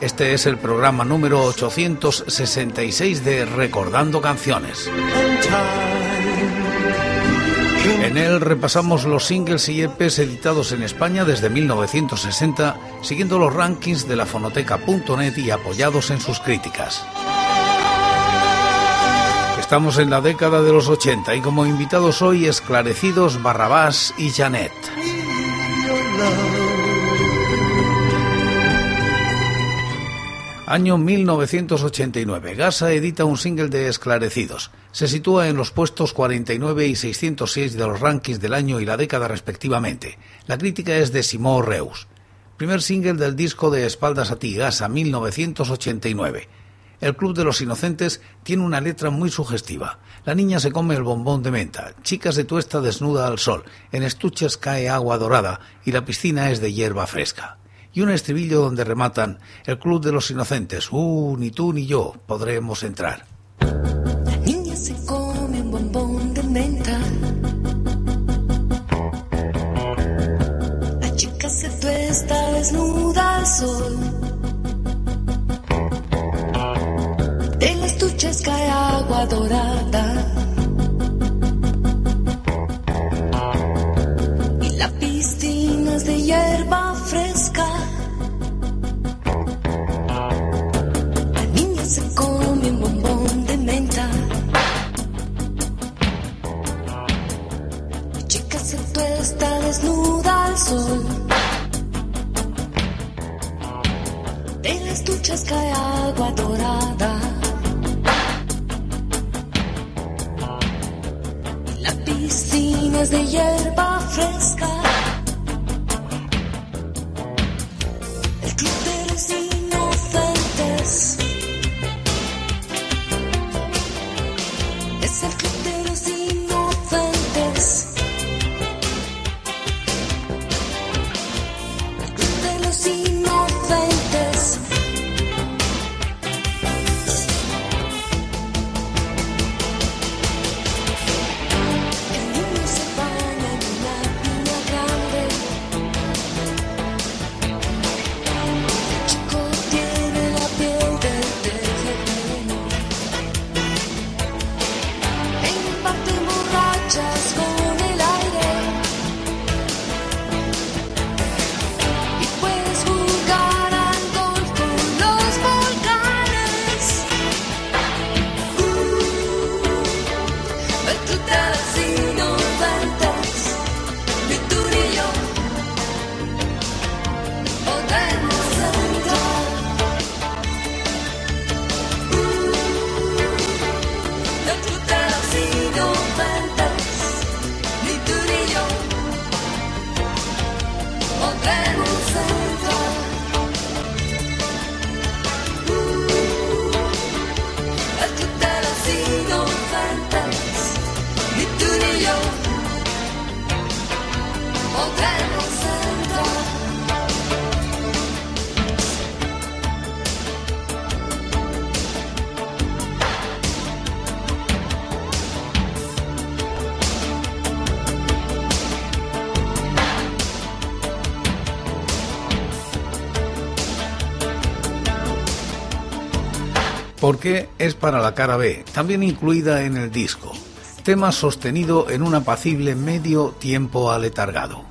Este es el programa número 866 de Recordando Canciones. En él repasamos los singles y EPs editados en España desde 1960, siguiendo los rankings de la fonoteca.net y apoyados en sus críticas. Estamos en la década de los 80 y como invitados hoy esclarecidos Barrabás y Janet. Año 1989. Gasa edita un single de Esclarecidos. Se sitúa en los puestos 49 y 606 de los rankings del año y la década respectivamente. La crítica es de Simón Reus. Primer single del disco de Espaldas a ti, Gasa 1989. El Club de los Inocentes tiene una letra muy sugestiva. La niña se come el bombón de menta, chicas de tuesta desnuda al sol, en estuches cae agua dorada y la piscina es de hierba fresca y un estribillo donde rematan el Club de los Inocentes. Uh, ni tú ni yo podremos entrar. La niña se come un bombón de menta. La chica se tuesta desnuda al sol. De las duchas cae agua dorada. Desnuda es para la cara B, también incluida en el disco. Tema sostenido en un apacible medio tiempo aletargado.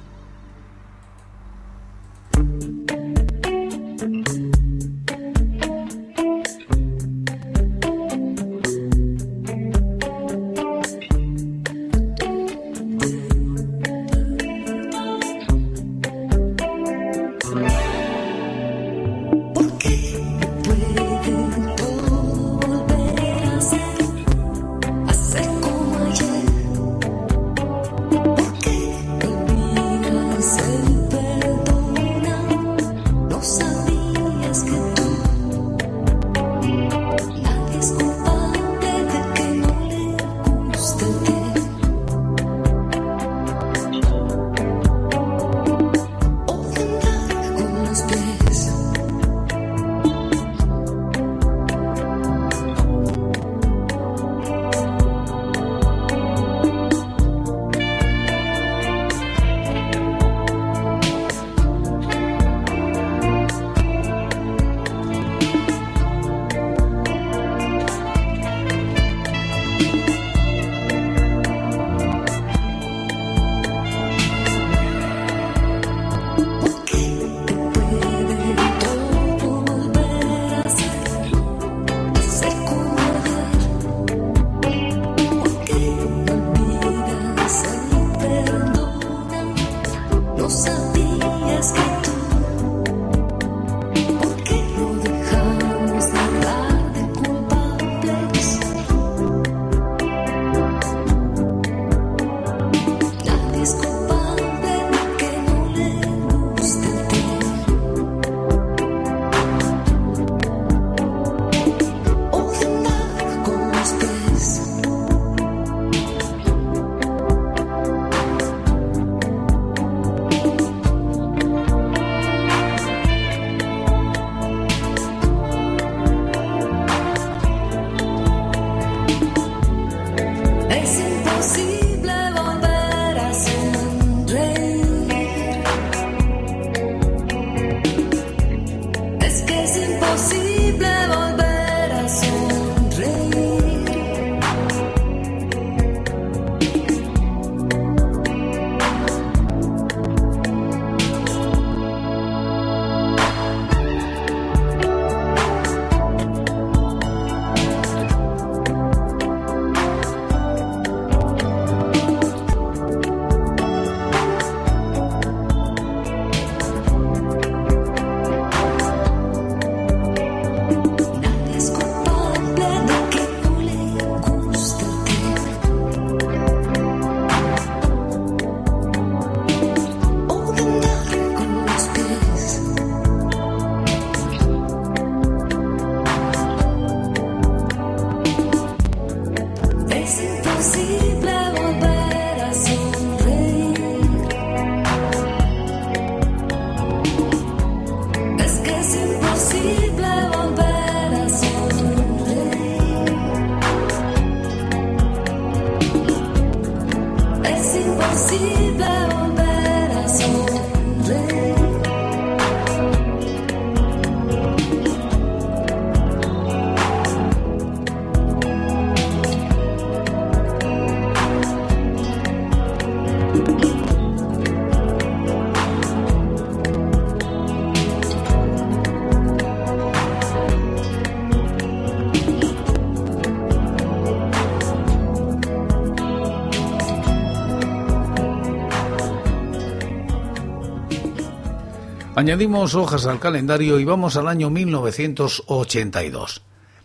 Añadimos hojas al calendario y vamos al año 1982.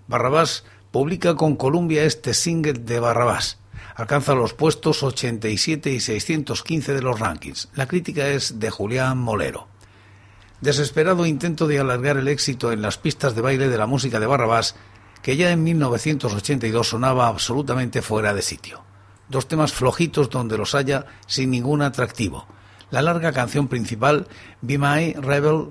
Barrabás publica con Columbia este single de Barrabás. Alcanza los puestos 87 y 615 de los rankings. La crítica es de Julián Molero. Desesperado intento de alargar el éxito en las pistas de baile de la música de Barrabás, que ya en 1982 sonaba absolutamente fuera de sitio. Dos temas flojitos donde los haya sin ningún atractivo. La larga canción principal, Be My Rebel,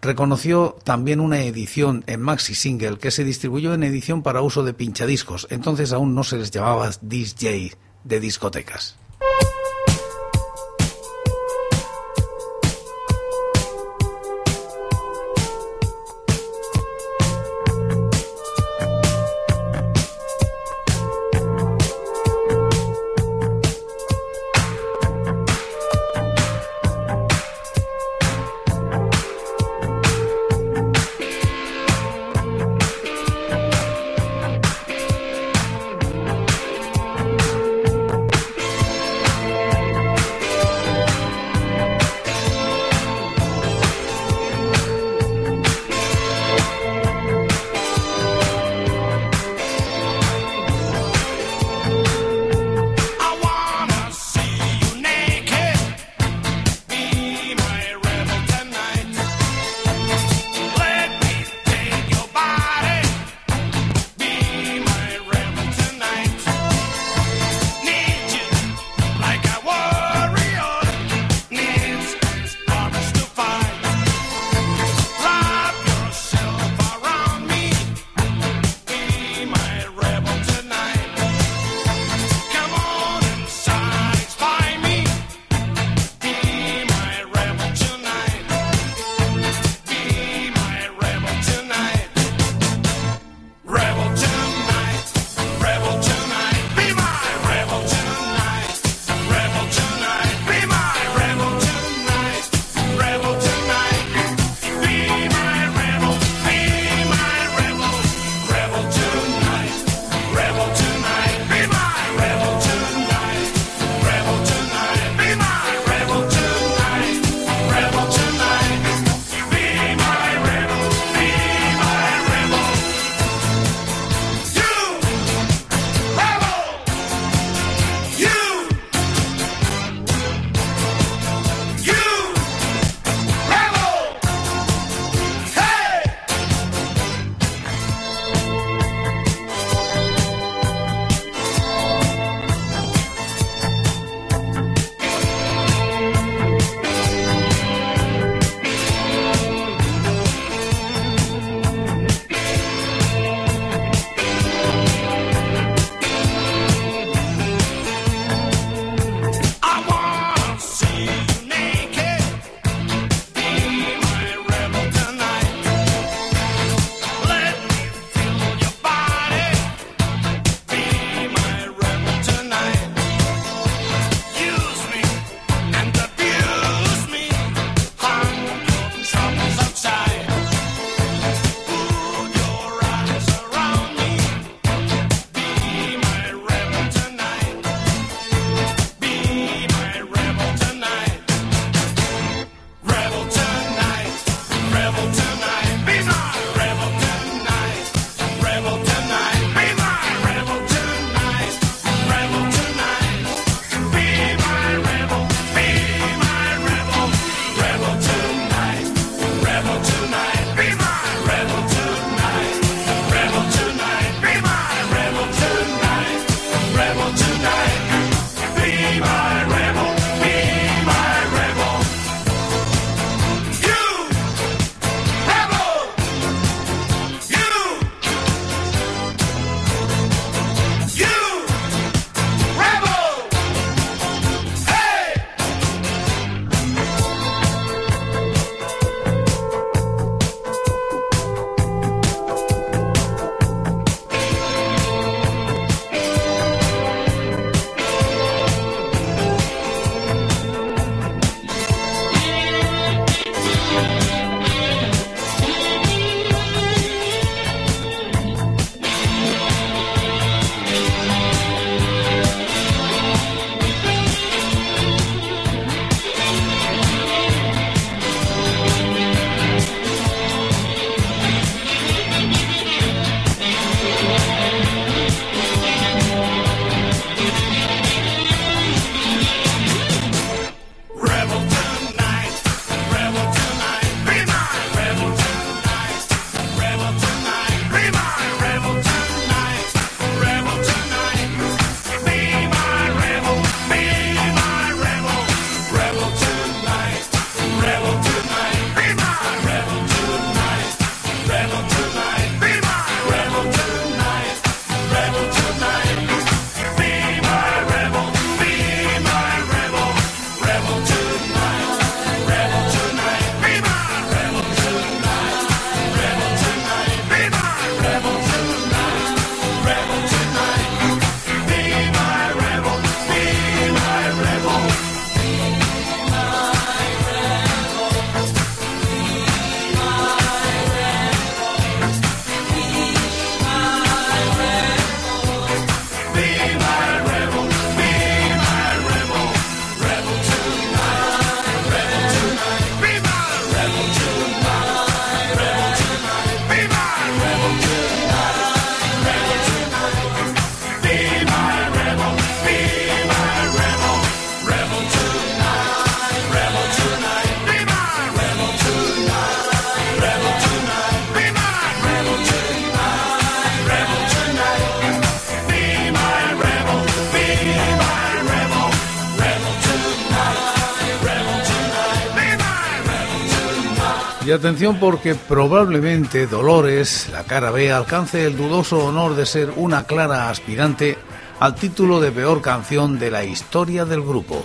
reconoció también una edición en maxi single que se distribuyó en edición para uso de pinchadiscos. Entonces aún no se les llamaba DJ de discotecas. Y atención porque probablemente Dolores, la cara B, alcance el dudoso honor de ser una clara aspirante al título de peor canción de la historia del grupo.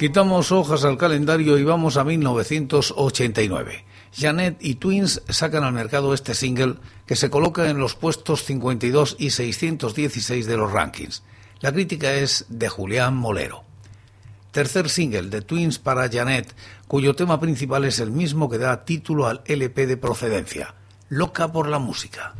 Quitamos hojas al calendario y vamos a 1989. Janet y Twins sacan al mercado este single que se coloca en los puestos 52 y 616 de los rankings. La crítica es de Julián Molero. Tercer single de Twins para Janet, cuyo tema principal es el mismo que da título al LP de procedencia, Loca por la música.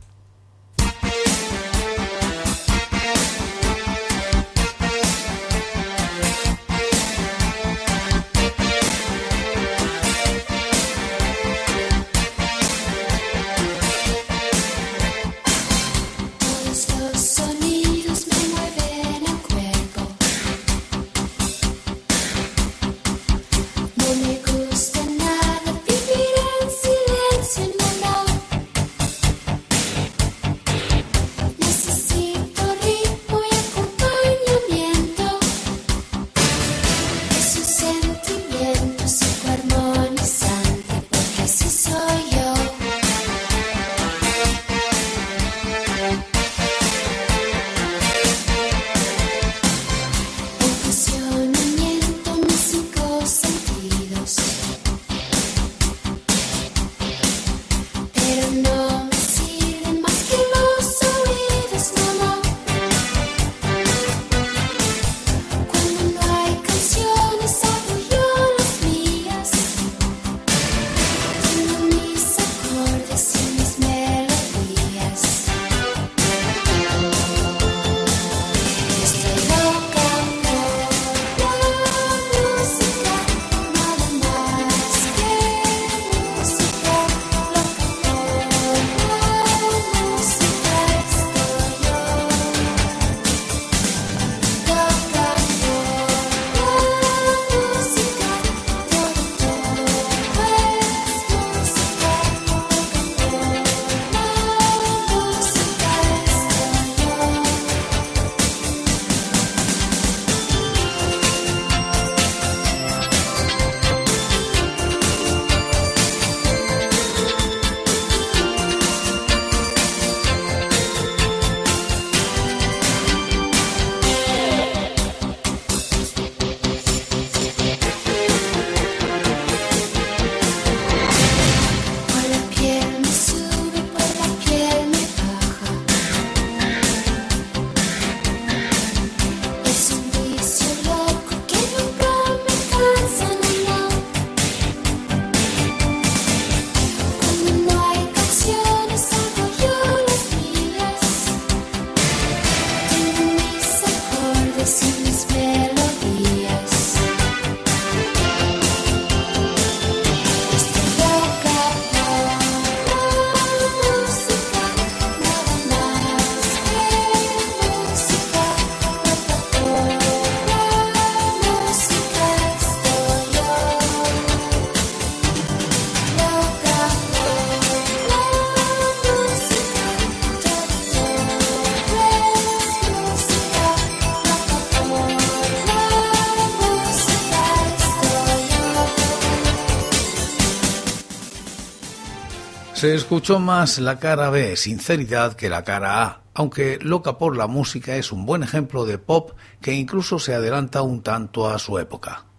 Escuchó más la cara B, sinceridad, que la cara A, aunque Loca por la música es un buen ejemplo de pop que incluso se adelanta un tanto a su época.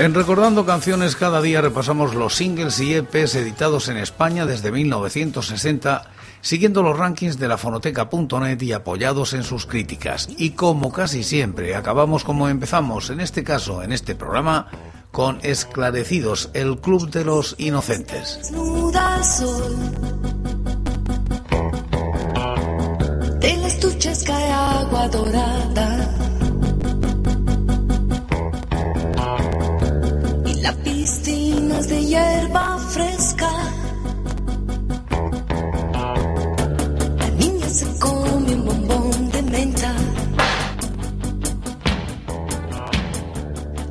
En Recordando Canciones cada día repasamos los singles y EPs editados en España desde 1960, siguiendo los rankings de la fonoteca.net y apoyados en sus críticas. Y como casi siempre, acabamos como empezamos, en este caso, en este programa, con Esclarecidos, el Club de los Inocentes. De las duchas cae agua dorada. Es de hierba fresca. La niña se come un bombón de menta.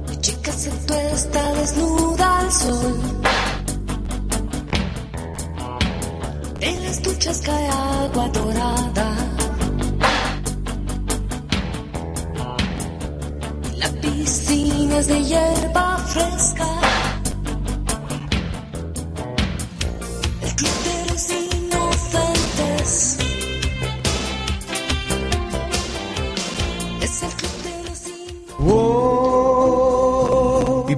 La chica se tuesta desnuda al sol. En las duchas cae agua dorada. La piscina es de hierba fresca.